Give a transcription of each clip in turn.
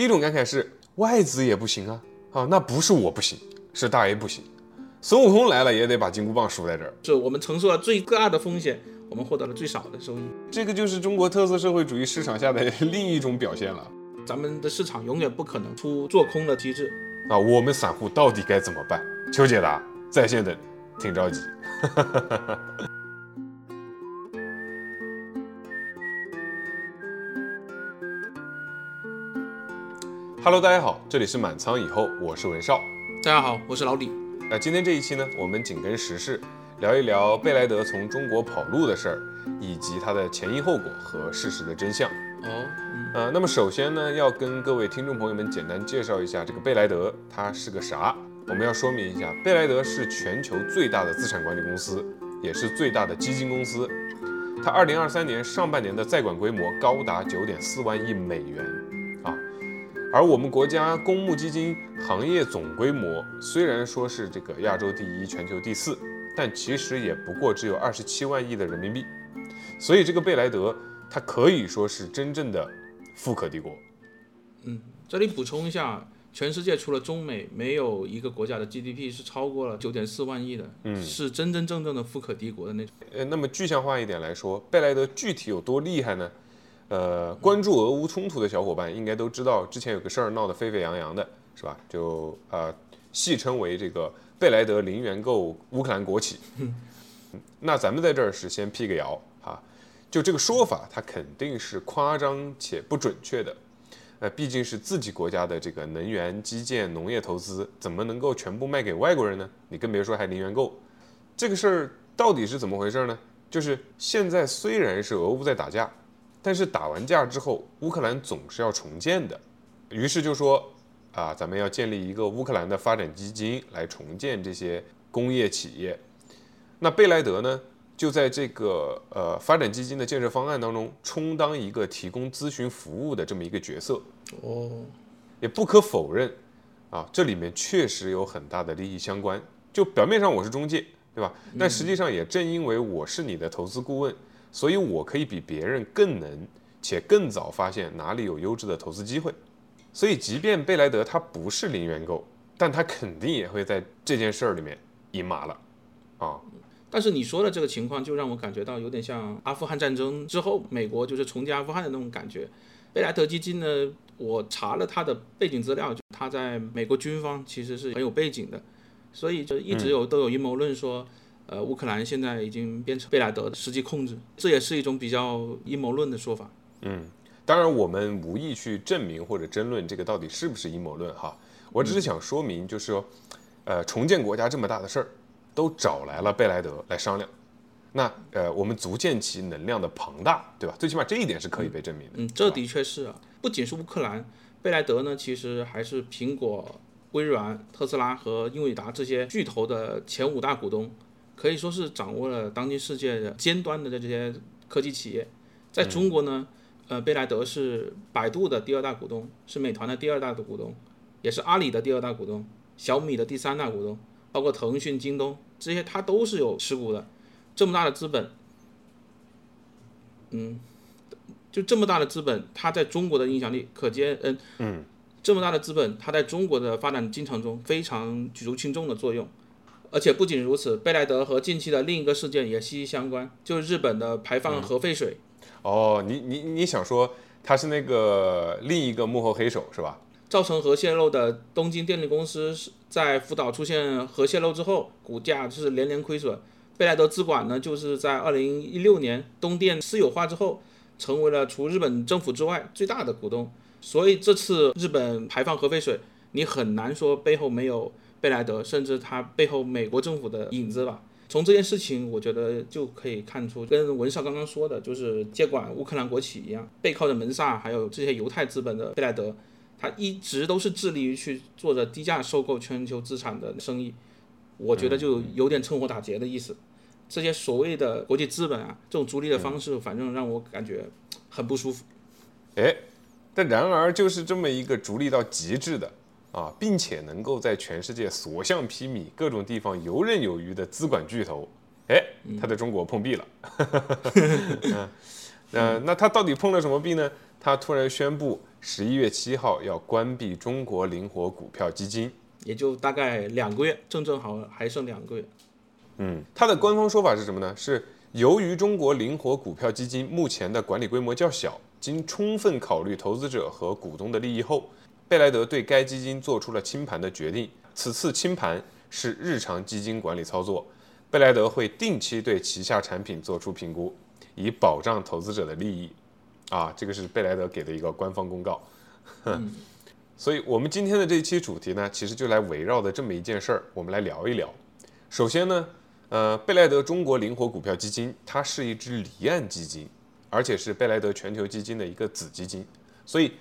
第一种感慨是外资也不行啊，啊，那不是我不行，是大 A 不行。孙悟空来了也得把金箍棒竖在这儿，是我们承受了最大的风险，我们获得了最少的收益。这个就是中国特色社会主义市场下的另一种表现了。咱们的市场永远不可能出做空的机制啊！我们散户到底该怎么办？求解答，在线等，挺着急。Hello，大家好，这里是满仓以后，我是文少。大家好，我是老李。那今天这一期呢，我们紧跟时事，聊一聊贝莱德从中国跑路的事儿，以及它的前因后果和事实的真相。哦，呃，那么首先呢，要跟各位听众朋友们简单介绍一下这个贝莱德，它是个啥？我们要说明一下，贝莱德是全球最大的资产管理公司，也是最大的基金公司。它二零二三年上半年的在管规模高达九点四万亿美元啊，而我们国家公募基金行业总规模虽然说是这个亚洲第一、全球第四，但其实也不过只有二十七万亿的人民币。所以这个贝莱德。它可以说是真正的富可敌国。嗯，这里补充一下，全世界除了中美，没有一个国家的 GDP 是超过了九点四万亿的，嗯，是真真正正的富可敌国的那种。呃，那么具象化一点来说，贝莱德具体有多厉害呢？呃，关注俄乌冲突的小伙伴应该都知道，之前有个事儿闹得沸沸扬扬的，是吧？就呃，戏称为这个贝莱德零元购乌克兰国企。那咱们在这儿是先辟个谣。就这个说法，它肯定是夸张且不准确的。呃，毕竟是自己国家的这个能源、基建、农业投资，怎么能够全部卖给外国人呢？你更别说还零元购。这个事儿到底是怎么回事呢？就是现在虽然是俄乌在打架，但是打完架之后，乌克兰总是要重建的。于是就说啊，咱们要建立一个乌克兰的发展基金来重建这些工业企业。那贝莱德呢？就在这个呃发展基金的建设方案当中，充当一个提供咨询服务的这么一个角色。哦，也不可否认，啊，这里面确实有很大的利益相关。就表面上我是中介，对吧？但实际上也正因为我是你的投资顾问，所以我可以比别人更能且更早发现哪里有优质的投资机会。所以，即便贝莱德它不是零元购，但它肯定也会在这件事儿里面赢麻了，啊。但是你说的这个情况，就让我感觉到有点像阿富汗战争之后，美国就是重建阿富汗的那种感觉。贝莱德基金呢，我查了他的背景资料，他在美国军方其实是很有背景的，所以就一直有都有阴谋论说，呃，乌克兰现在已经变成贝莱德的实际控制，这也是一种比较阴谋论的说法。嗯，当然我们无意去证明或者争论这个到底是不是阴谋论哈，我只是想说明，就是说，呃，重建国家这么大的事儿。都找来了贝莱德来商量，那呃，我们足见其能量的庞大，对吧？最起码这一点是可以被证明的。嗯，这的确是啊，不仅是乌克兰，贝莱德呢，其实还是苹果、微软、特斯拉和英伟达这些巨头的前五大股东，可以说是掌握了当今世界的尖端的这些科技企业。在中国呢，呃，贝莱德是百度的第二大股东，是美团的第二大的股东，也是阿里的第二大股东，小米的第三大股东。包括腾讯、京东这些，它都是有持股的。这么大的资本，嗯，就这么大的资本，它在中国的影响力可见。嗯嗯，这么大的资本，它在中国的发展进程中非常举足轻重的作用。而且不仅如此，贝莱德和近期的另一个事件也息息相关，就是日本的排放核废水。哦，你你你想说他是那个另一个幕后黑手是吧？造成核泄漏的东京电力公司是在福岛出现核泄漏之后，股价是连连亏损。贝莱德资管呢，就是在二零一六年东电私有化之后，成为了除日本政府之外最大的股东。所以这次日本排放核废水，你很难说背后没有贝莱德，甚至他背后美国政府的影子吧。从这件事情，我觉得就可以看出，跟文少刚刚说的，就是接管乌克兰国企一样，背靠着门萨还有这些犹太资本的贝莱德。他一直都是致力于去做着低价收购全球资产的生意，我觉得就有点趁火打劫的意思。这些所谓的国际资本啊，这种逐利的方式，反正让我感觉很不舒服。哎，但然而就是这么一个逐利到极致的啊，并且能够在全世界所向披靡、各种地方游刃有余的资管巨头，哎，他在中国碰壁了。嗯，那他到底碰了什么壁呢？他突然宣布十一月七号要关闭中国灵活股票基金。也就大概两个月，正正好还剩两个月。嗯，他的官方说法是什么呢？是由于中国灵活股票基金目前的管理规模较小，经充分考虑投资者和股东的利益后，贝莱德对该基金做出了清盘的决定。此次清盘是日常基金管理操作，贝莱德会定期对旗下产品做出评估，以保障投资者的利益。啊，这个是贝莱德给的一个官方公告。所以，我们今天的这一期主题呢，其实就来围绕的这么一件事儿，我们来聊一聊。首先呢，呃，贝莱德中国灵活股票基金，它是一支离岸基金，而且是贝莱德全球基金的一个子基金。所以，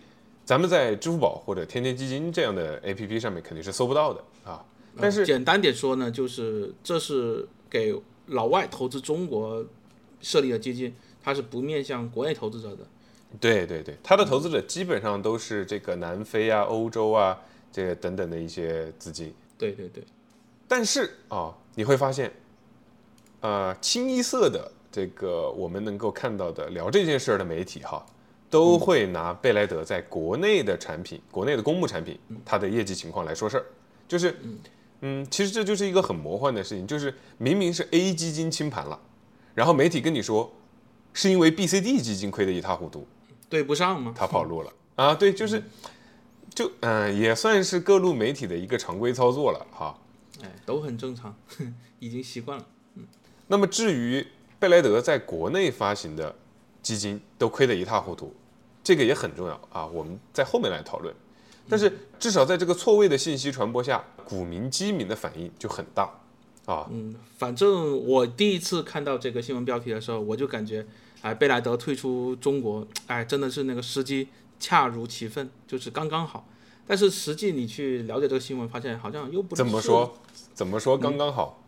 咱们在支付宝或者天天基金这样的 APP 上面肯定是搜不到的啊。但是简单点说呢，就是这是给老外投资中国设立的基金，它是不面向国内投资者的。对对对，它的投资者基本上都是这个南非啊、欧洲啊，这个等等的一些资金。对对对，但是啊，你会发现，呃，清一色的这个我们能够看到的聊这件事儿的媒体哈，都会拿贝莱德在国内的产品、国内的公募产品它的业绩情况来说事儿，就是，嗯，其实这就是一个很魔幻的事情，就是明明是 A 基金清盘了，然后媒体跟你说，是因为 B、C、D 基金亏得一塌糊涂。对不上吗？他跑路了啊！对，就是，就嗯，也算是各路媒体的一个常规操作了哈。哎，都很正常，已经习惯了。嗯。那么至于贝莱德在国内发行的基金都亏得一塌糊涂，这个也很重要啊。我们在后面来讨论。但是至少在这个错位的信息传播下，股民基民的反应就很大啊。嗯，反正我第一次看到这个新闻标题的时候，我就感觉。哎，贝莱德退出中国，哎，真的是那个时机恰如其分，就是刚刚好。但是实际你去了解这个新闻，发现好像又不怎么说，怎么说刚刚好？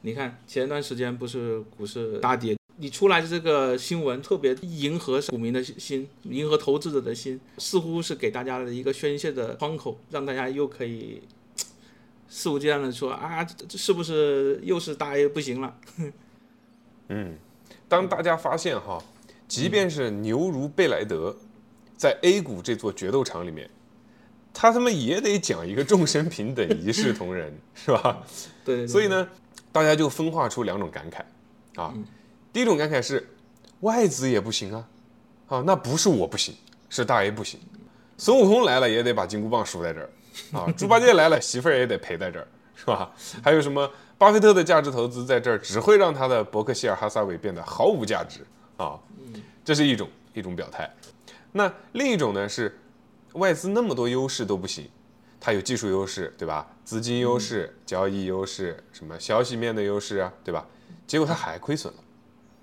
你看前段时间不是股市大跌，你出来的这个新闻特别迎合股民的心，迎合投资者的心，似乎是给大家的一个宣泄的窗口，让大家又可以肆无忌惮的说啊，这是不是又是大 A 不行了？嗯。当大家发现哈，即便是牛如贝莱德，在 A 股这座决斗场里面，他他妈也得讲一个众生平等、一视同仁，是吧？对。所以呢，大家就分化出两种感慨啊。第一种感慨是，外资也不行啊，啊，那不是我不行，是大 A 不行。孙悟空来了也得把金箍棒输在这儿啊，猪八戒来了媳妇儿也得陪在这儿，是吧？还有什么？巴菲特的价值投资在这儿只会让他的伯克希尔哈撒韦变得毫无价值啊，这是一种一种表态。那另一种呢是外资那么多优势都不行，它有技术优势对吧？资金优势、交易优势、什么消息面的优势啊对吧？结果它还亏损了，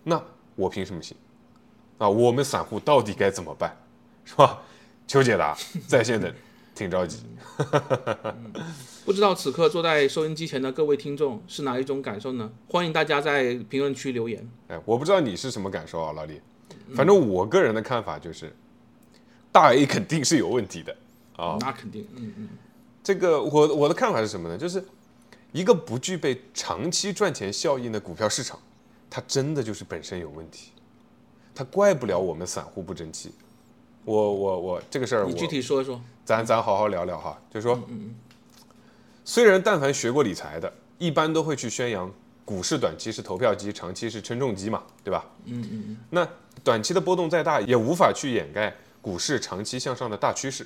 那我凭什么信？啊，我们散户到底该怎么办？是吧？求解答，在线等，挺着急。不知道此刻坐在收音机前的各位听众是哪一种感受呢？欢迎大家在评论区留言。哎，我不知道你是什么感受啊，老李。反正我个人的看法就是，大 A 肯定是有问题的啊。那肯定，嗯嗯。这个我我的看法是什么呢？就是一个不具备长期赚钱效应的股票市场，它真的就是本身有问题，它怪不了我们散户不争气。我我我这个事儿，你具体说说。咱咱好好聊聊哈，就是说。虽然但凡学过理财的，一般都会去宣扬股市短期是投票机，长期是称重机嘛，对吧？嗯嗯嗯。那短期的波动再大，也无法去掩盖股市长期向上的大趋势。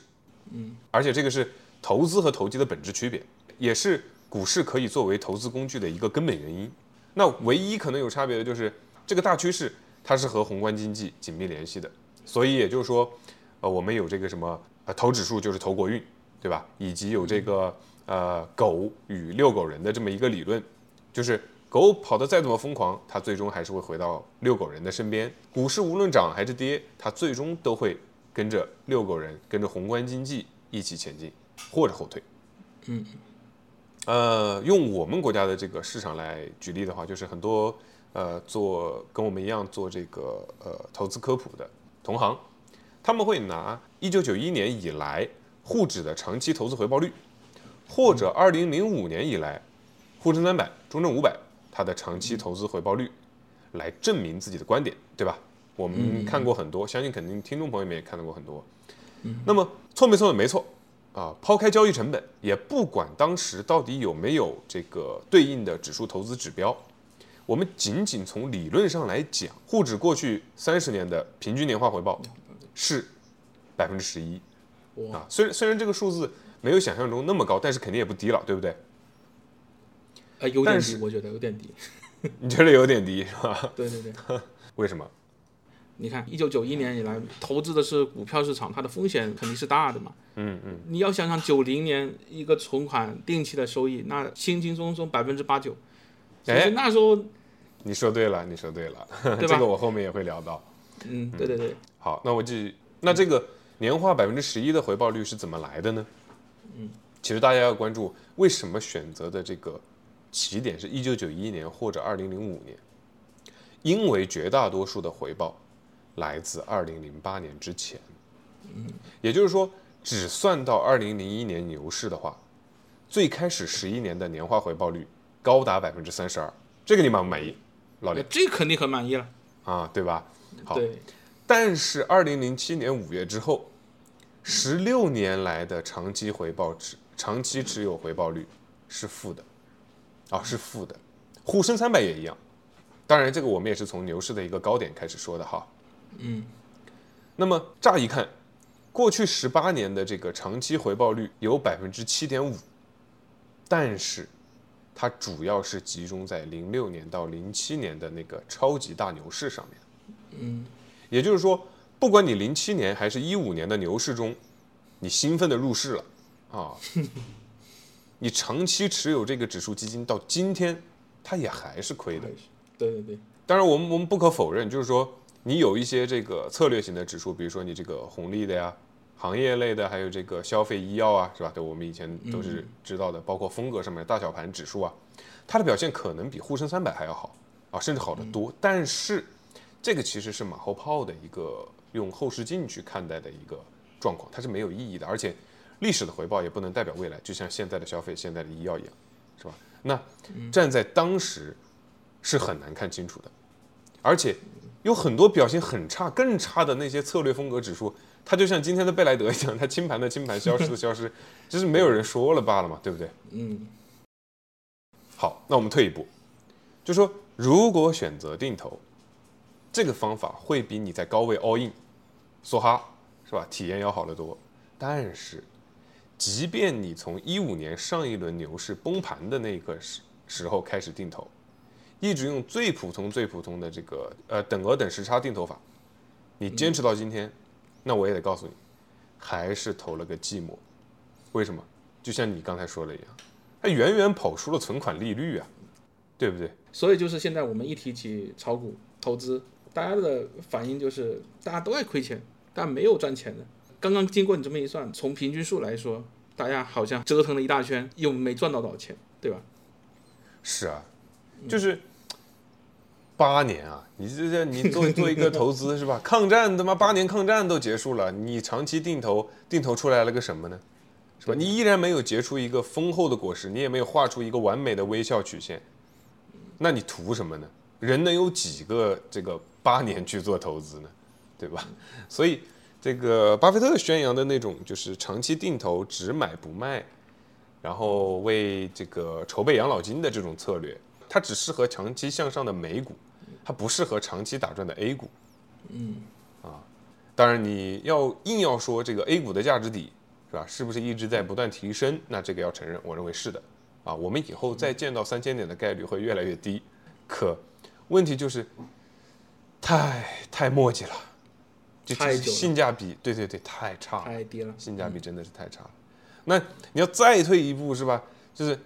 嗯。而且这个是投资和投机的本质区别，也是股市可以作为投资工具的一个根本原因。那唯一可能有差别的就是这个大趋势它是和宏观经济紧密联系的，所以也就是说，呃，我们有这个什么呃投指数就是投国运，对吧？以及有这个。呃，狗与遛狗人的这么一个理论，就是狗跑得再怎么疯狂，它最终还是会回到遛狗人的身边。股市无论涨还是跌，它最终都会跟着遛狗人，跟着宏观经济一起前进，或者后退。嗯，呃，用我们国家的这个市场来举例的话，就是很多呃做跟我们一样做这个呃投资科普的同行，他们会拿一九九一年以来沪指的长期投资回报率。或者二零零五年以来，沪深三百、中证五百它的长期投资回报率，来证明自己的观点，对吧？我们看过很多，相信肯定听众朋友们也看到过很多。那么错没错没错啊，抛开交易成本，也不管当时到底有没有这个对应的指数投资指标，我们仅仅从理论上来讲，沪指过去三十年的平均年化回报是百分之十一啊，虽然虽然这个数字没有想象中那么高，但是肯定也不低了，对不对？呃，有点低，但是我觉得有点低。你觉得有点低是吧？对对对，为什么？你看，一九九一年以来，投资的是股票市场，它的风险肯定是大的嘛。嗯嗯，你要想想九零年一个存款定期的收益，那轻轻松松百分之八九，哎那时候，你说对了，你说对了，对吧 这个我后面也会聊到。嗯，对对对，好，那我继续。那这个年化百分之十一的回报率是怎么来的呢？嗯，其实大家要关注为什么选择的这个起点是一九九一年或者二零零五年，因为绝大多数的回报来自二零零八年之前。嗯，也就是说，只算到二零零一年牛市的话，最开始十一年的年化回报率高达百分之三十二，这个你满不满意，老李呃这肯定很满意了。啊？对吧？好，对，但是二零零七年五月之后，十六年来的长期回报持长期持有回报率是负的，啊是负的，沪深三百也一样。当然，这个我们也是从牛市的一个高点开始说的哈。嗯，那么乍一看，过去十八年的这个长期回报率有百分之七点五，但是它主要是集中在零六年到零七年的那个超级大牛市上面。嗯，也就是说，不管你零七年还是一五年的牛市中，你兴奋的入市了啊，你长期持有这个指数基金到今天，它也还是亏的。对对对，当然，我们我们不可否认，就是说你有一些这个策略型的指数，比如说你这个红利的呀、行业类的，还有这个消费医药啊，是吧？对，我们以前都是知道的，包括风格上面的大小盘指数啊，它的表现可能比沪深三百还要好啊，甚至好得多。但是这个其实是马后炮的一个用后视镜去看待的一个状况，它是没有意义的，而且历史的回报也不能代表未来，就像现在的消费、现在的医药一样，是吧？那站在当时是很难看清楚的，而且有很多表现很差、更差的那些策略风格指数，它就像今天的贝莱德一样，它清盘的清盘，消失的消失，就是没有人说了罢了嘛，对不对？嗯，好，那我们退一步，就说如果选择定投，这个方法会比你在高位 all in 梭哈是吧，体验要好得多。但是，即便你从一五年上一轮牛市崩盘的那个时时候开始定投，一直用最普通、最普通的这个呃等额等时差定投法，你坚持到今天，那我也得告诉你，还是投了个寂寞。为什么？就像你刚才说的一样，它远远跑输了存款利率啊，对不对？所以就是现在我们一提起炒股投资，大家的反应就是大家都爱亏钱，但没有赚钱的。刚刚经过你这么一算，从平均数来说，大家好像折腾了一大圈，又没赚到多少钱，对吧？是啊，就是八年啊，你这这你做 做一个投资是吧？抗战他妈八年抗战都结束了，你长期定投定投出来了个什么呢？是吧？你依然没有结出一个丰厚的果实，你也没有画出一个完美的微笑曲线，那你图什么呢？人能有几个这个八年去做投资呢？对吧？所以这个巴菲特宣扬的那种就是长期定投，只买不卖，然后为这个筹备养老金的这种策略，它只适合长期向上的美股，它不适合长期打转的 A 股。嗯，啊，当然你要硬要说这个 A 股的价值底是吧，是不是一直在不断提升？那这个要承认，我认为是的。啊，我们以后再见到三千点的概率会越来越低，可问题就是太太磨叽了，就太性价比，对对对，太差了。太低了。性价比真的是太差了。那你要再退一步是吧？就是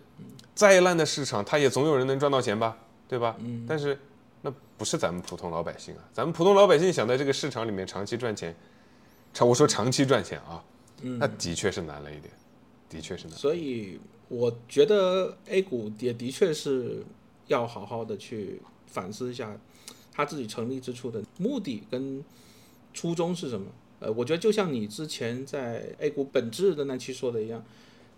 再烂的市场，它也总有人能赚到钱吧，对吧？嗯但是那不是咱们普通老百姓啊，咱们普通老百姓想在这个市场里面长期赚钱，长我说长期赚钱啊，嗯那的确是难了一点，的确是难。所以我觉得 A 股也的确是要好好的去反思一下，它自己成立之初的目的跟初衷是什么。呃，我觉得就像你之前在 A 股本质的那期说的一样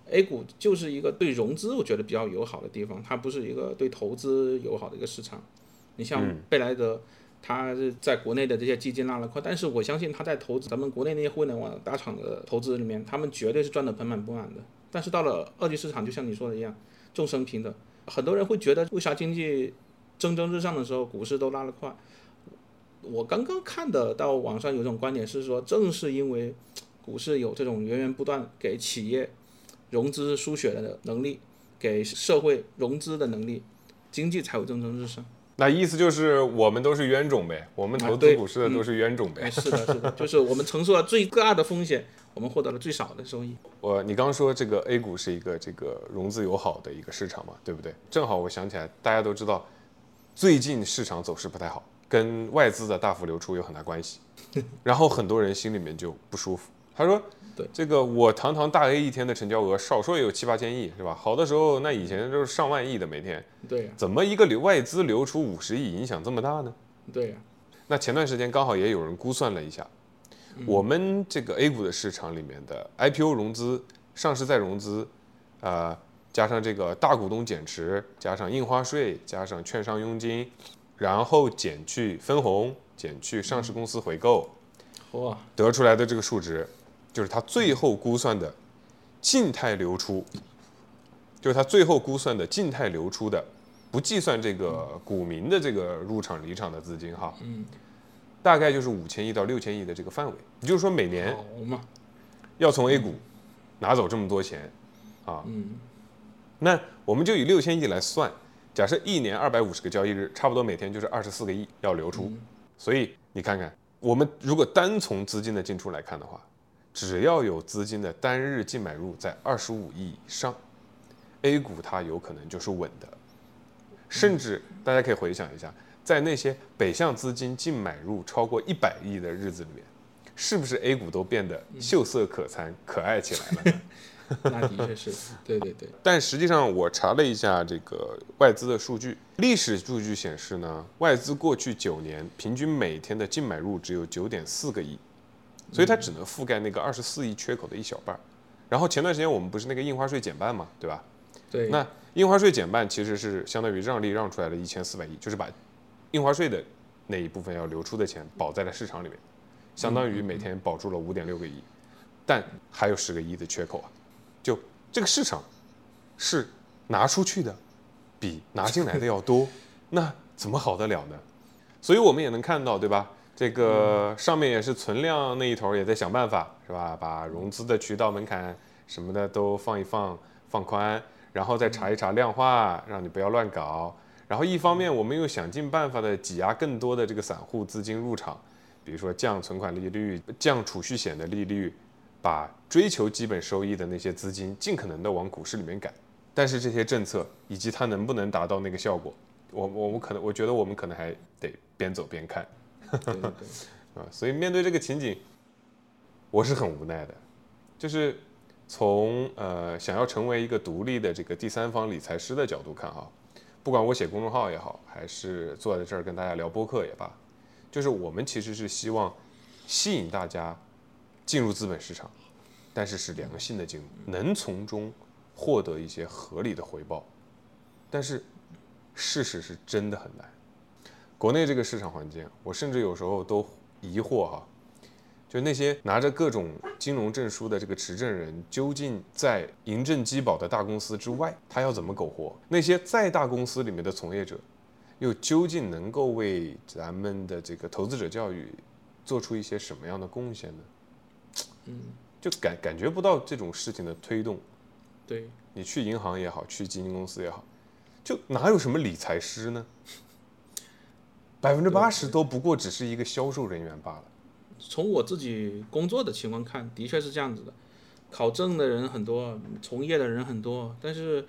，A 股就是一个对融资我觉得比较友好的地方，它不是一个对投资友好的一个市场。你像贝莱德，它是在国内的这些基金拉了快，但是我相信他在投资咱们国内那些互联网大厂的投资里面，他们绝对是赚得盆满钵满的。但是到了二级市场，就像你说的一样，众生平等。很多人会觉得，为啥经济蒸蒸日上的时候，股市都拉了快？我刚刚看的到网上有种观点是说，正是因为股市有这种源源不断给企业融资输血的能力，给社会融资的能力，经济才有蒸蒸日上。那意思就是我们都是冤种呗，我们投资股市的都是冤种呗。哎，是的，是的，就是我们承受了最大的风险，我们获得了最少的收益。我你刚说这个 A 股是一个这个融资友好的一个市场嘛，对不对？正好我想起来，大家都知道，最近市场走势不太好，跟外资的大幅流出有很大关系。然后很多人心里面就不舒服，他说。对这个，我堂堂大 A 一天的成交额，少说也有七八千亿，是吧？好的时候，那以前都是上万亿的每天。对呀、怎么一个流外资流出五十亿，影响这么大呢？对呀、那前段时间刚好也有人估算了一下，我们这个 A 股的市场里面的 IPO 融资、上市再融资，啊、加上这个大股东减持，加上印花税，加上券商佣金，然后减去分红，减去上市公司回购，哇，得出来的这个数值，就是它最后估算的静态流出，就是它最后估算的静态流出的，不计算这个股民的这个入场离场的资金哈，嗯，大概就是五千亿到六千亿的这个范围。也就是说，每年，要从 A 股拿走这么多钱啊，嗯，那我们就以六千亿来算，假设一年二百五十个交易日，差不多每天就是二十四个亿要流出。所以你看看，我们如果单从资金的进出来看的话，只要有资金的单日净买入在二十五亿以上，A 股它有可能就是稳的。甚至大家可以回想一下，在那些北向资金净买入超过一百亿的日子里面，是不是 A 股都变得秀色可餐、可爱起来了呢？那的确是，对对对，但实际上，我查了一下这个外资的数据，历史数据显示呢，外资过去九年平均每天的净买入只有九点四个亿，所以它只能覆盖那个二十四亿缺口的一小半儿。然后前段时间我们不是那个印花税减半嘛，对吧？对，那印花税减半其实是相当于让利让出来了一千四百亿，就是把印花税的那一部分要流出的钱保在了市场里面，相当于每天保住了五点六个亿，但还有十个亿的缺口啊。就这个市场是拿出去的比拿进来的要多，那怎么好得了呢？所以我们也能看到，对吧？这个上面也是存量那一头也在想办法，是吧？把融资的渠道门槛什么的都放一放，放宽，然后再查一查量化，让你不要乱搞。然后一方面，我们又想尽办法的挤压更多的这个散户资金入场，比如说降存款利率、降储蓄险的利率，把追求基本收益的那些资金尽可能的往股市里面赶。但是这些政策以及它能不能达到那个效果，我我们可能我觉得我们可能还得边走边看。对对对，啊，所以面对这个情景，我是很无奈的。就是从呃想要成为一个独立的这个第三方理财师的角度看哈，不管我写公众号也好，还是坐在这儿跟大家聊播客也罢，就是我们其实是希望吸引大家进入资本市场，但是是良性的进入，能从中获得一些合理的回报。但是事实是真的很难。国内这个市场环境，我甚至有时候都疑惑哈，就那些拿着各种金融证书的这个持证人，究竟在银证积保的大公司之外，他要怎么苟活？那些在大公司里面的从业者，又究竟能够为咱们的这个投资者教育做出一些什么样的贡献呢？嗯，就感感觉不到这种事情的推动。对，你去银行也好，去基金公司也好，就哪有什么理财师呢？百分之八十都不过只是一个销售人员罢了。从我自己工作的情况看，的确是这样子的。考证的人很多，从业的人很多，但是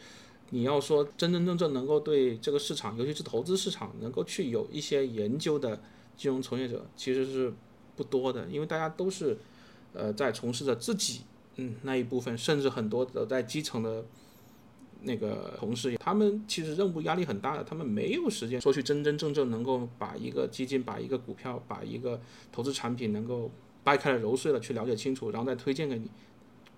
你要说真真正正能够对这个市场，尤其是投资市场，能够去有一些研究的金融从业者，其实是不多的，因为大家都是呃在从事着自己嗯那一部分，甚至很多的在基层的。那个同事，他们其实任务压力很大的，他们没有时间说去真真正正能够把一个基金、把一个股票、把一个投资产品能够掰开了揉碎了去了解清楚，然后再推荐给你。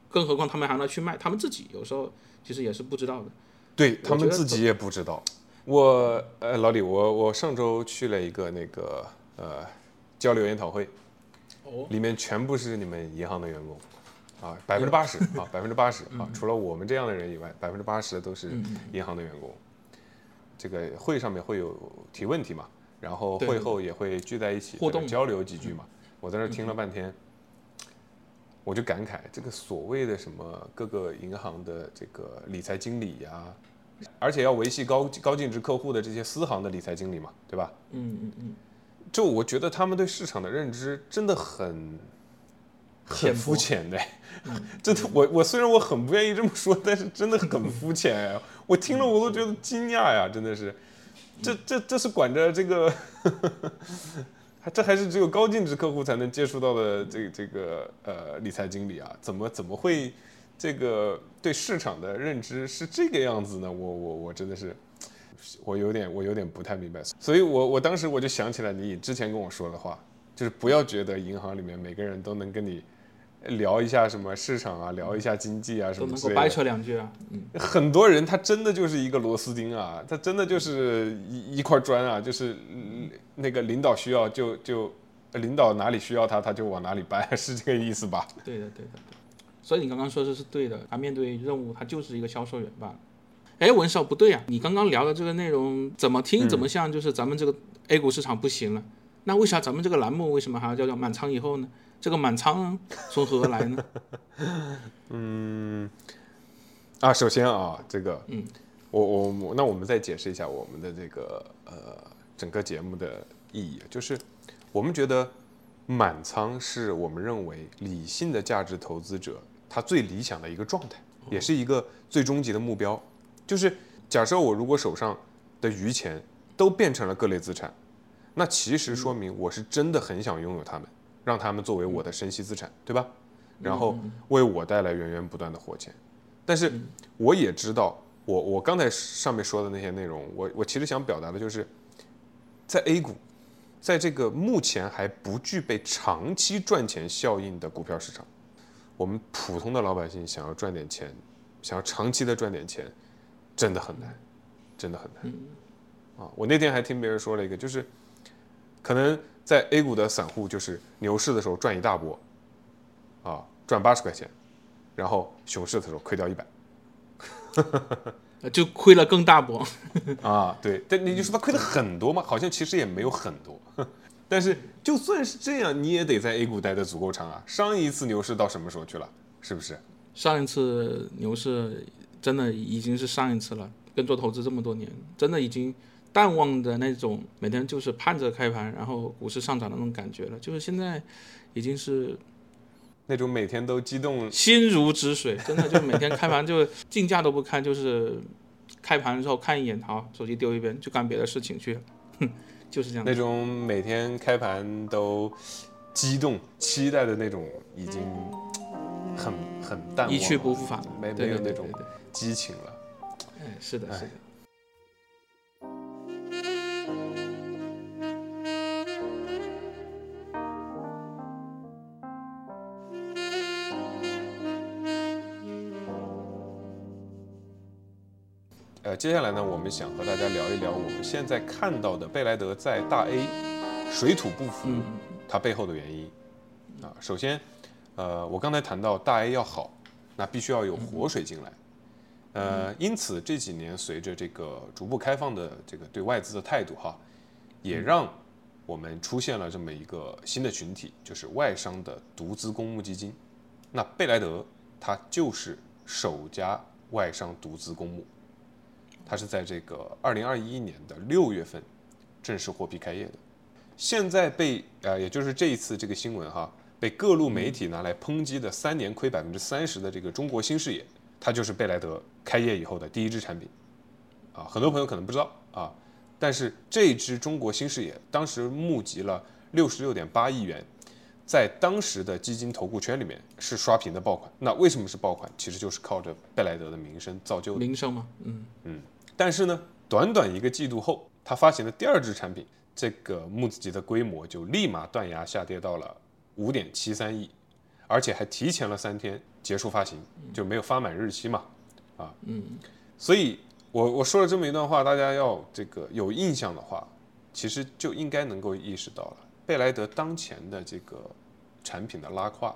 更何况他们还要去卖，他们自己有时候其实也是不知道的。对他们自己也不知道。我呃，老李，我我上周去了一个那个呃交流研讨会，哦，里面全部是你们银行的员工，啊，百分之八十啊，百分之八十啊，除了我们这样的人以外，百分之八十都是银行的员工。这个会上面会有提问题嘛，然后会后也会聚在一起互动交流几句嘛。我在那儿听了半天，我就感慨这个所谓的什么各个银行的这个理财经理呀、而且要维系高高净值客户的这些私行的理财经理嘛，对吧？嗯嗯嗯，就我觉得他们对市场的认知真的很很肤浅的，真的，我我虽然我很不愿意这么说，但是真的很肤浅哎，我听了我都觉得惊讶呀，真的是，这这这是管着这个，还这还是只有高净值客户才能接触到的这这个呃理财经理啊，怎么怎么会这个对市场的认知是这个样子呢？我我我真的是。我有点，我有点不太明白，所以我我当时我就想起来你之前跟我说的话，就是不要觉得银行里面每个人都能跟你聊一下什么市场啊，聊一下经济啊什么之类的。能够掰扯两句啊。嗯，很多人他真的就是一个螺丝钉啊，他真的就是一一块砖啊，就是嗯那个领导需要就就领导哪里需要他，他就往哪里掰，是这个意思吧？对的对的对。所以你刚刚说的是对的，他面对任务，他就是一个销售员罢了。哎，文少不对啊，你刚刚聊的这个内容怎么听怎么像就是咱们这个 A 股市场不行了。那为啥咱们这个栏目为什么还要叫叫满仓以后呢？这个满仓从何而来呢？嗯啊，首先啊，这个，嗯，我我我那我们再解释一下我们的这个呃整个节目的意义，就是我们觉得满仓是我们认为理性的价值投资者他最理想的一个状态，也是一个最终极的目标。就是假设我如果手上的余钱都变成了各类资产，那其实说明我是真的很想拥有它们，让他们作为我的生息资产，对吧？然后为我带来源源不断的活钱。但是我也知道，我我刚才上面说的那些内容，我我其实想表达的就是，在 A 股，在这个目前还不具备长期赚钱效应的股票市场，我们普通的老百姓想要赚点钱，想要长期的赚点钱，真的很难，真的很难。啊，我那天还听别人说了一个，就是可能在 A 股的散户，就是牛市的时候赚一大波，啊，赚八十块钱，然后熊市的时候亏掉一百。就亏了更大波。啊，对，但你就说他亏了很多嘛，好像其实也没有很多。但是就算是这样，你也得在 A 股待得足够长啊。上一次牛市到什么时候去了？是不是？上一次牛市真的已经是上一次了，跟做投资这么多年，真的已经淡忘的那种每天就是盼着开盘，然后股市上涨的那种感觉了。就是现在已经是那种每天都激动，心如止水，真的就每天开盘就竞价都不看，就是开盘之后看一眼，好，手机丢一边，就干别的事情去了，哼，就是这样。那种每天开盘都激动、期待的那种，已经很很淡忘，一去不复返了，没对没有那种激情了。哎，是的，是的。呃，接下来呢，我们想和大家聊一聊我们现在看到的贝莱德在大 A 水土不服嗯它背后的原因啊。首先，呃，我刚才谈到大 A 要好，那必须要有活水进来。呃，因此这几年随着这个逐步开放的这个对外资的态度哈，也让我们出现了这么一个新的群体，就是外商的独资公募基金。那贝莱德它就是首家外商独资公募，它是在这个二零二一年的六月份正式获批开业的。现在被呃，也就是这一次这个新闻哈，被各路媒体拿来抨击的三年亏百分之三十的这个中国新视野，它就是贝莱德开业以后的第一支产品啊。很多朋友可能不知道啊，但是这支中国新视野当时募集了六十六点八亿元，在当时的基金投顾圈里面是刷屏的爆款。那为什么是爆款？其实就是靠着贝莱德的名声造就的。名声嘛，嗯，但是呢，短短一个季度后，他发行的第二支产品，这个募资集的规模就立马断崖下跌到了五点七三亿，而且还提前了三天结束发行，就没有发满日期嘛，啊，嗯，所以我我说了这么一段话，大家要这个有印象的话，其实就应该能够意识到了，贝莱德当前的这个产品的拉胯，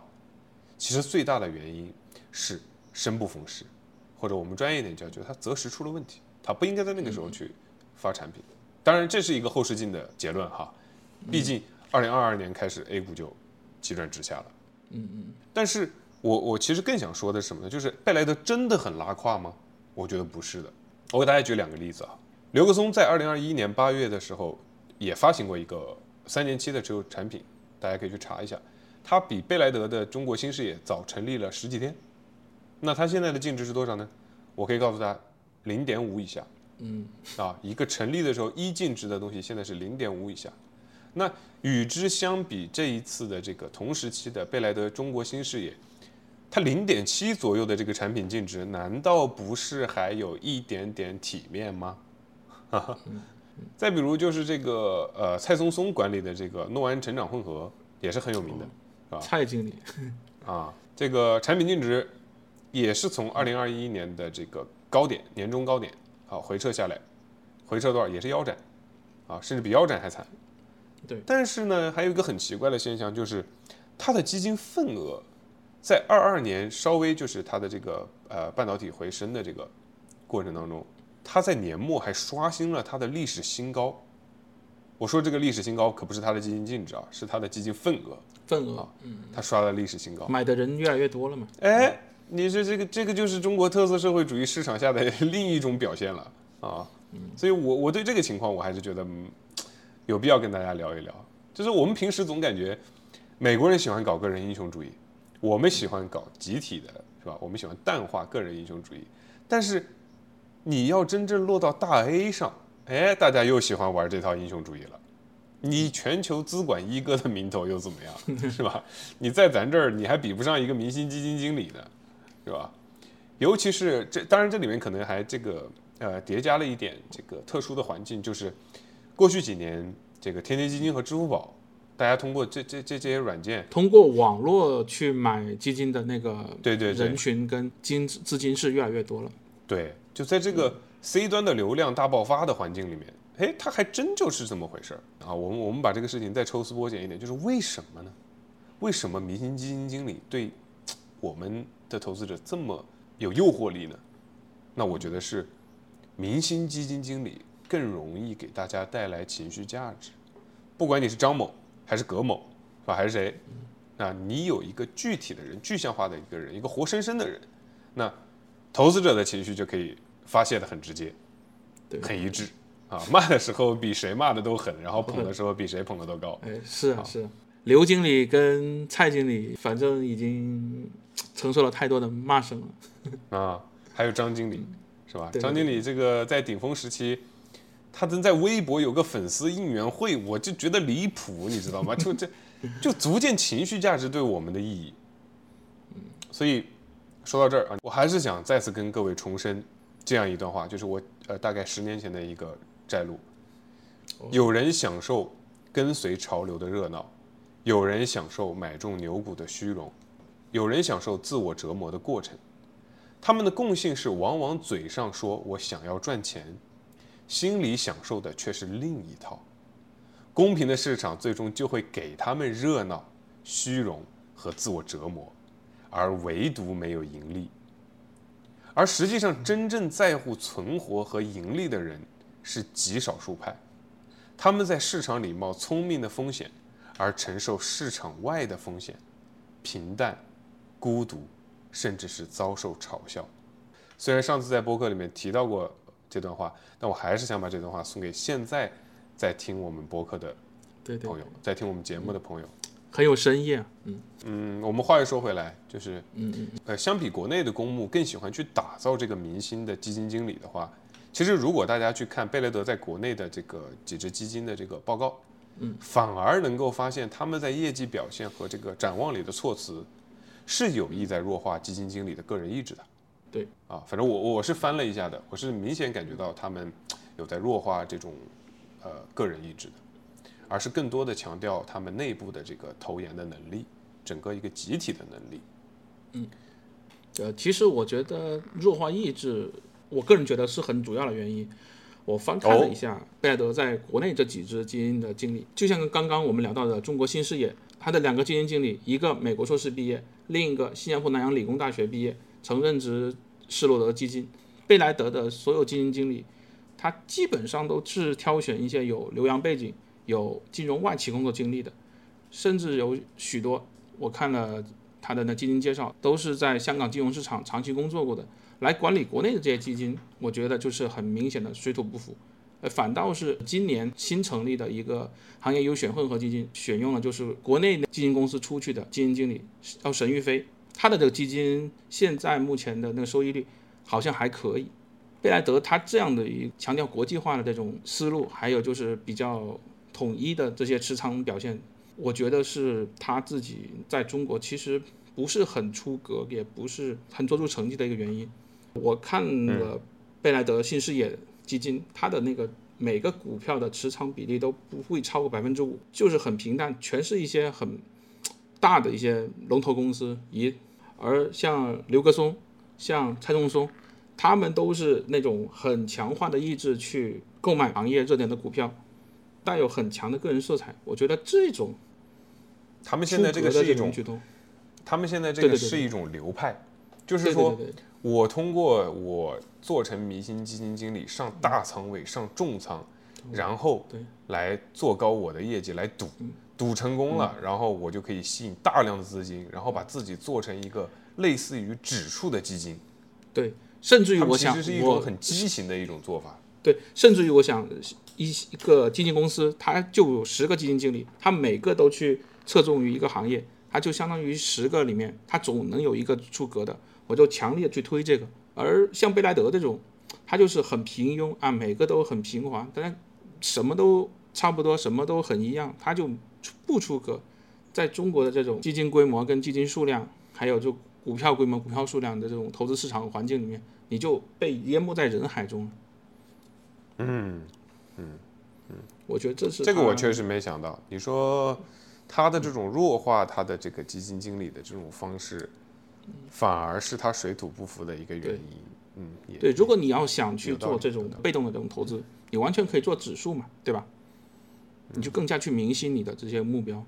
其实最大的原因是生不逢时，或者我们专业一点叫，就是它择时出了问题，它不应该在那个时候去发产品。当然，这是一个后视镜的结论哈，毕竟二零二二年开始 A 股就急转直下了。嗯嗯，但是我我其实更想说的是什么呢？就是贝莱德真的很拉胯吗？我觉得不是的。我给大家举两个例子啊。刘克松在二零二一年八月的时候也发行过一个三年期的持有产品，大家可以去查一下。它比贝莱德的中国新视野早成立了十几天。那它现在的净值是多少呢？我可以告诉大家，零点五以下。嗯，啊，一个成立的时候一净值的东西，现在是零点五以下。那与之相比，这一次的这个同时期的贝莱德中国新视野，它零点七左右的这个产品净值，难道不是还有一点点体面吗？哈哈。再比如就是这个呃蔡松松管理的这个诺安成长混合，也是很有名的，是吧？蔡经理，啊，这个产品净值也是从二零二一年的这个高点年终高点。好，回撤下来，回撤多少也是腰斩，啊，甚至比腰斩还惨。对。但是呢，还有一个很奇怪的现象，就是它的基金份额在二二年稍微就是它的这个呃半导体回升的这个过程当中，它在年末还刷新了它的历史新高。我说这个历史新高可不是它的基金净值啊，是它的基金份额。份额，嗯，它刷了历史新高。买的人越来越多了嘛。哎。你说这个这个就是中国特色社会主义市场下的 另一种表现了啊，所以我我对这个情况我还是觉得有必要跟大家聊一聊。就是我们平时总感觉美国人喜欢搞个人英雄主义，我们喜欢搞集体的，是吧？我们喜欢淡化个人英雄主义，但是你要真正落到大 A 上，哎，大家又喜欢玩这套英雄主义了。你全球资管一哥的名头又怎么样，是吧？你在咱这儿你还比不上一个明星基金经理呢。是吧？尤其是这，当然这里面可能还这个呃叠加了一点这个特殊的环境，就是过去几年这个天天基金和支付宝，大家通过这这这这些软件，通过网络去买基金的那个对对人群跟金资金是越来越多了。对，就在这个 C 端的流量大爆发的环境里面，哎，它还真就是这么回事儿啊。我们我们把这个事情再抽丝剥茧一点，就是为什么呢？为什么明星基金经理对我们？的投资者这么有诱惑力呢？那我觉得是明星基金经理更容易给大家带来情绪价值。不管你是张某还是葛某，是吧？还是谁？那你有一个具体的人、具象化的一个人、一个活生生的人，那投资者的情绪就可以发泄的很直接，很一致啊！骂的时候比谁骂的都狠，然后捧的时候比谁捧的都高。哎，是啊，是。刘经理跟蔡经理，反正已经。承受了太多的骂声了 啊！还有张经理，是吧？张经理这个在顶峰时期，他能在微博有个粉丝应援会，我就觉得离谱，你知道吗？就这，就足见情绪价值对我们的意义。嗯，所以说到这儿啊，我还是想再次跟各位重申这样一段话，就是我呃大概十年前的一个摘录：有人享受跟随潮流的热闹，有人享受买中牛股的虚荣。有人享受自我折磨的过程，他们的共性是往往嘴上说我想要赚钱，心里享受的却是另一套。公平的市场最终就会给他们热闹、虚荣和自我折磨，而唯独没有盈利。而实际上，真正在乎存活和盈利的人是极少数派，他们在市场里冒聪明的风险，而承受市场外的风险，平淡。孤独，甚至是遭受嘲笑。虽然上次在播客里面提到过这段话，但我还是想把这段话送给现在在听我们播客的朋友，在听我们节目的朋友，很有深意啊。嗯嗯，我们话又说回来，就是嗯嗯呃，相比国内的公募更喜欢去打造这个明星的基金经理的话，其实如果大家去看贝雷德在国内的这个几只基金的这个报告，嗯，反而能够发现他们在业绩表现和这个展望里的措辞。是有意在弱化基金经理的个人意志的，对啊，反正我我是翻了一下的，我是明显感觉到他们有在弱化这种呃个人意志的，而是更多的强调他们内部的这个投研的能力，整个一个集体的能力。嗯，呃，其实我觉得弱化意志，我个人觉得是很主要的原因。我翻看了一下贝莱德在国内这几只基金的经历，就像刚刚我们聊到的中国新视野，他的两个基金经理，一个美国硕士毕业，另一个新加坡南洋理工大学毕业，曾任职施罗德基金。贝莱德的所有基金经理，他基本上都是挑选一些有留洋背景、有金融外企工作经历的，甚至有许多我看了他的那基金介绍，都是在香港金融市场长期工作过的。来管理国内的这些基金，我觉得就是很明显的水土不服，呃，反倒是今年新成立的一个行业优选混合基金，选用了就是国内的基金公司出去的基金经理，叫沈玉飞，他的这个基金现在目前的那个收益率好像还可以。贝莱德他这样的一强调国际化的这种思路，还有就是比较统一的这些持仓表现，我觉得是他自己在中国其实不是很出格，也不是很做出成绩的一个原因。我看了贝莱德新视野基金，它的那个每个股票的持仓比例都不会超过百分之五，就是很平淡，全是一些很大的一些龙头公司。一而像刘格松、像蔡仲松，他们都是那种很强化的意志去购买行业热点的股票，带有很强的个人色彩。我觉得这种他们现在这个是一种，他们现在这个是一种流派，就是说。我通过我做成明星基金经理，上大仓位，上重仓，然后来做高我的业绩，来赌，赌成功了，然后我就可以吸引大量的资金，然后把自己做成一个类似于指数的基金。对，甚至于我想，其实是一种很畸形的一种做法。对，甚至于我想，一一个基金公司，它就有十个基金经理，他每个都去侧重于一个行业，它就相当于十个里面，它总能有一个出格的。我就强烈去推这个，而像贝莱德这种，他就是很平庸啊，每个都很平滑，但是什么都差不多，什么都很一样，他就不出格。在中国的这种基金规模跟基金数量，还有就股票规模、股票数量的这种投资市场环境里面，你就被淹没在人海中。嗯嗯嗯，我觉得这是这个我确实没想到。你说他的这种弱化他的这个基金经理的这种方式。反而是它水土不服的一个原因。嗯，对，如果你要想去做这种被动的这种投资，你完全可以做指数嘛，对吧？你就更加去明晰你的这些目标。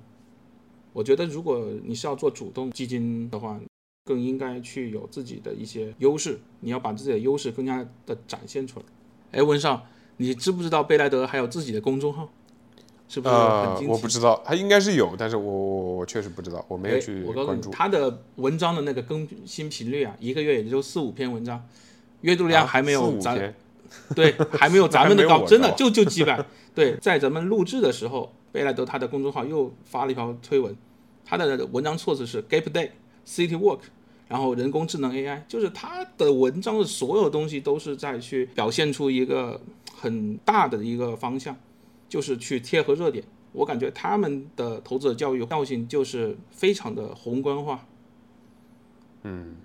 我觉得，如果你是要做主动基金的话，更应该去有自己的一些优势，你要把自己的优势更加的展现出来。哎，温少，你知不知道贝莱德还有自己的公众号？是不是很惊奇？我不知道，他应该是有，但是我我我确实不知道，我没有去关注。他的文章的那个更新频率啊，一个月也就四五篇文章，阅读量还没有咱，对，还没有 咱们的高，真的就就几百。对，在咱们录制的时候，贝莱德他的公众号又发了一条推文，他的文章措辞是 Gap Day City Walk，然后人工智能 AI，就是他的文章的所有东西都是在去表现出一个很大的一个方向。就是去贴合热点，我感觉他们的投资者教育调性就是非常的宏观化，嗯，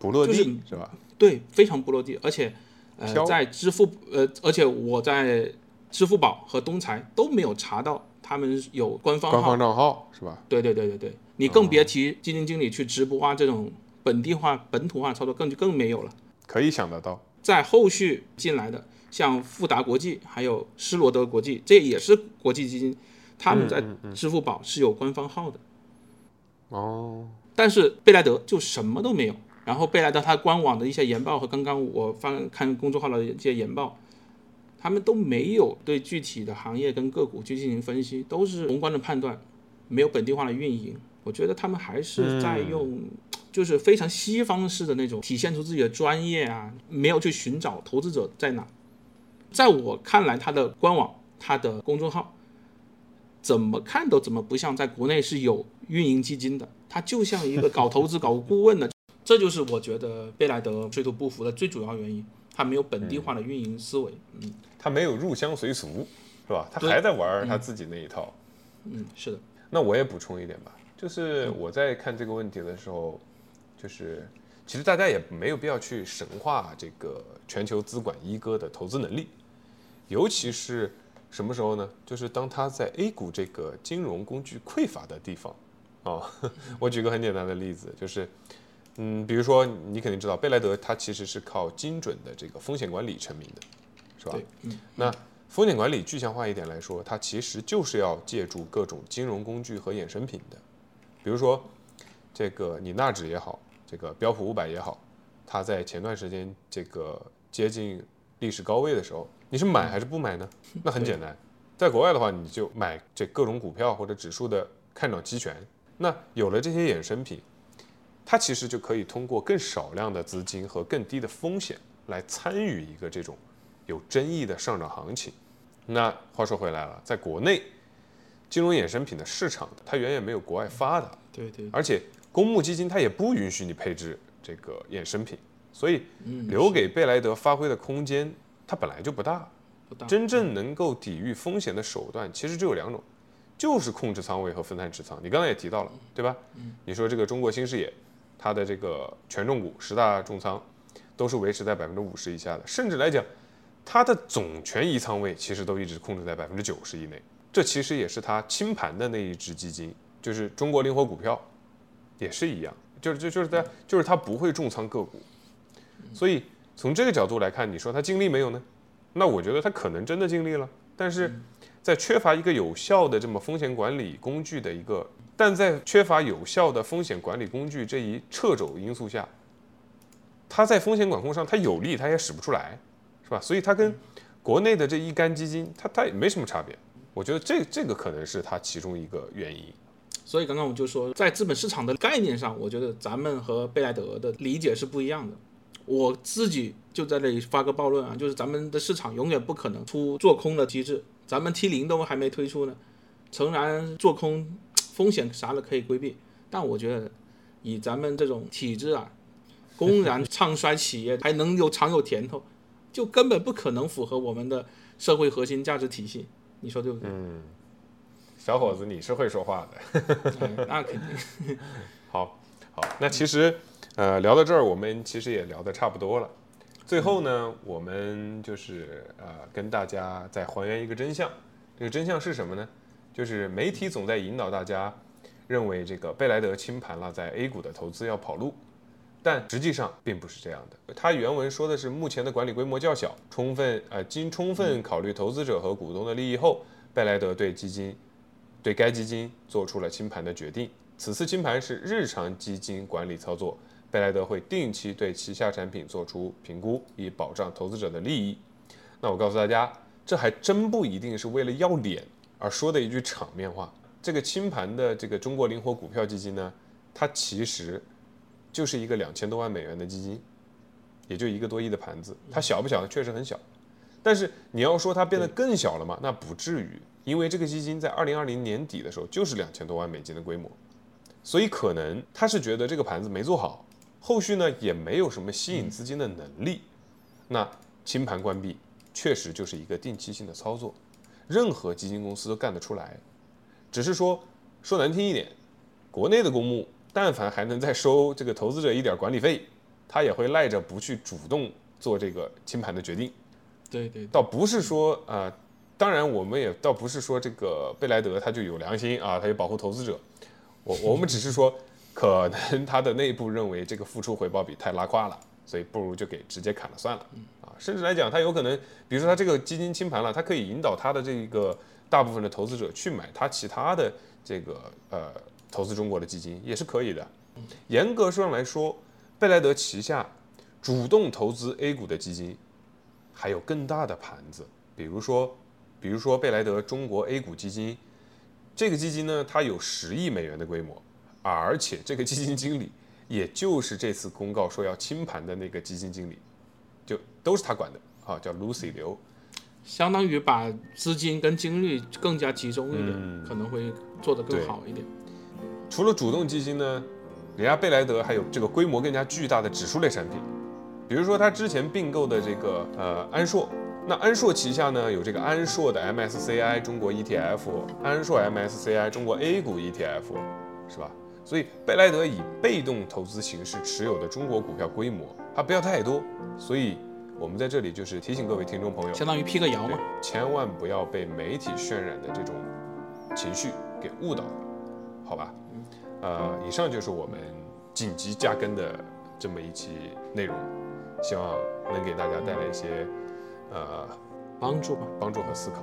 不落地是吧？对，非常不落地，而且呃，在支付呃，而且我在支付宝和东财都没有查到他们有官方官方账号是吧？对对对对对，你更别提基金经理去直播啊这种本地化、本土化操作更就更没有了。可以想得到，在后续进来的。像富达国际，还有施罗德国际，这也是国际基金，他们在支付宝是有官方号的。哦，但是贝莱德就什么都没有。然后贝莱德他官网的一些研报和刚刚我翻看公众号的一些研报，他们都没有对具体的行业跟个股去进行分析，都是宏观的判断，没有本地化的运营。我觉得他们还是在用，就是非常西方式的那种体现出自己的专业啊，没有去寻找投资者在哪。在我看来，它的官网、它的公众号，怎么看都怎么不像在国内是有运营基金的，它就像一个搞投资、搞顾问的。这就是我觉得贝莱德水土不服的最主要原因，他没有本地化的运营思维。嗯，他没有入乡随俗，是吧？他还在玩他自己那一套。嗯，是的。那我也补充一点吧，就是我在看这个问题的时候，就是其实大家也没有必要去神化这个全球资管一哥的投资能力。尤其是什么时候呢？就是当他在 A 股这个金融工具匮乏的地方，啊，我举个很简单的例子，就是，嗯，比如说你肯定知道贝莱德，它其实是靠精准的这个风险管理成名的，是吧？嗯，那风险管理具象化一点来说，它其实就是要借助各种金融工具和衍生品的，比如说这个你纳指也好，这个标普五百也好，它在前段时间这个接近历史高位的时候，你是买还是不买呢？那很简单，在国外的话，你就买这各种股票或者指数的看涨期权。那有了这些衍生品，它其实就可以通过更少量的资金和更低的风险来参与一个这种有争议的上涨行情。那话说回来了，在国内金融衍生品的市场，它远远没有国外发达，对对，而且公募基金它也不允许你配置这个衍生品，所以嗯，留给贝莱德发挥的空间它本来就不大。不大，真正能够抵御风险的手段其实只有两种，就是控制仓位和分散持仓。你刚才也提到了，对吧？你说这个中国新视野，它的这个权重股十大重仓都是维持在百分之五十以下的，甚至来讲，它的总权益仓位其实都一直控制在百分之九十以内。这其实也是它清盘的那一只基金，就是中国灵活股票，也是一样，就是就就是在就是它不会重仓个股，所以从这个角度来看，你说他尽力没有呢？那我觉得他可能真的尽力了，但是在缺乏一个有效的这么风险管理工具的一个，但在缺乏有效的风险管理工具这一掣肘因素下，他在风险管控上他有力他也使不出来，是吧？所以他跟国内的这一干基金，它它也没什么差别。我觉得这这个可能是它其中一个原因。所以刚刚我就说，在资本市场的概念上，我觉得咱们和贝莱德的理解是不一样的。我自己就在这里发个暴论啊，就是咱们的市场永远不可能出做空的机制，咱们 T 零都还没推出呢，诚然做空风险啥的可以规避，但我觉得以咱们这种体制啊，公然唱衰企业还能有尝有甜头，就根本不可能符合我们的社会核心价值体系，你说对不对？嗯小伙子，你是会说话的。哎那肯定。好，好，那其实呃聊到这儿，我们其实也聊得差不多了。最后呢，我们就是呃跟大家再还原一个真相。这个真相是什么呢？就是媒体总在引导大家认为这个贝莱德清盘了在 A 股的投资要跑路，但实际上并不是这样的。它原文说的是目前的管理规模较小，充分呃经充分考虑投资者和股东的利益后，贝莱德对基金对该基金做出了清盘的决定。此次清盘是日常基金管理操作，贝莱德会定期对旗下产品做出评估，以保障投资者的利益。那我告诉大家，这还真不一定是为了要脸而说的一句场面话。这个清盘的这个中国灵活股票基金呢，它其实就是一个两千多万美元的基金，也就一个多亿的盘子。它小不小？确实很小。但是你要说它变得更小了吗？那不至于，因为这个基金在二零二零年底的时候就是两千多万美金的规模。所以可能他是觉得这个盘子没做好，后续呢也没有什么吸引资金的能力，那清盘关闭确实就是一个定期性的操作，任何基金公司都干得出来，只是说说难听一点，国内的公募但凡还能再收这个投资者一点管理费，他也会赖着不去主动做这个清盘的决定，对对，倒不是说啊、呃当然我们也倒不是说这个贝莱德他就有良心啊，他有保护投资者。我我们只是说，可能他的内部认为这个付出回报比太拉胯了，所以不如就给直接砍了算了啊。甚至来讲，他有可能，比如说他这个基金清盘了，他可以引导他的这个大部分的投资者去买他其他的这个呃投资中国的基金，也是可以的。严格上来说，贝莱德旗下主动投资 A 股的基金还有更大的盘子，比如说，比如说贝莱德中国 A 股基金。这个基金呢，它有十亿美元的规模，而且这个基金经理也就是这次公告说要清盘的那个基金经理，就都是他管的啊，叫 Lucy 刘。相当于把资金跟精力更加集中一点，嗯可能会做得更好一点。除了主动基金呢，人家贝莱德还有这个规模更加巨大的指数类产品，比如说他之前并购的这个呃安硕。那安硕旗下呢有这个安硕的 MSCI 中国 ETF，安硕 MSCI 中国 A 股 ETF，是吧？所以贝莱德以被动投资形式持有的中国股票规模，它不要太多。所以我们在这里就是提醒各位听众朋友，相当于辟个谣嘛。千万不要被媒体渲染的这种情绪给误导了，好吧？呃，以上就是我们紧急加更的这么一期内容，希望能给大家带来一些呃帮助吧。帮助和思考。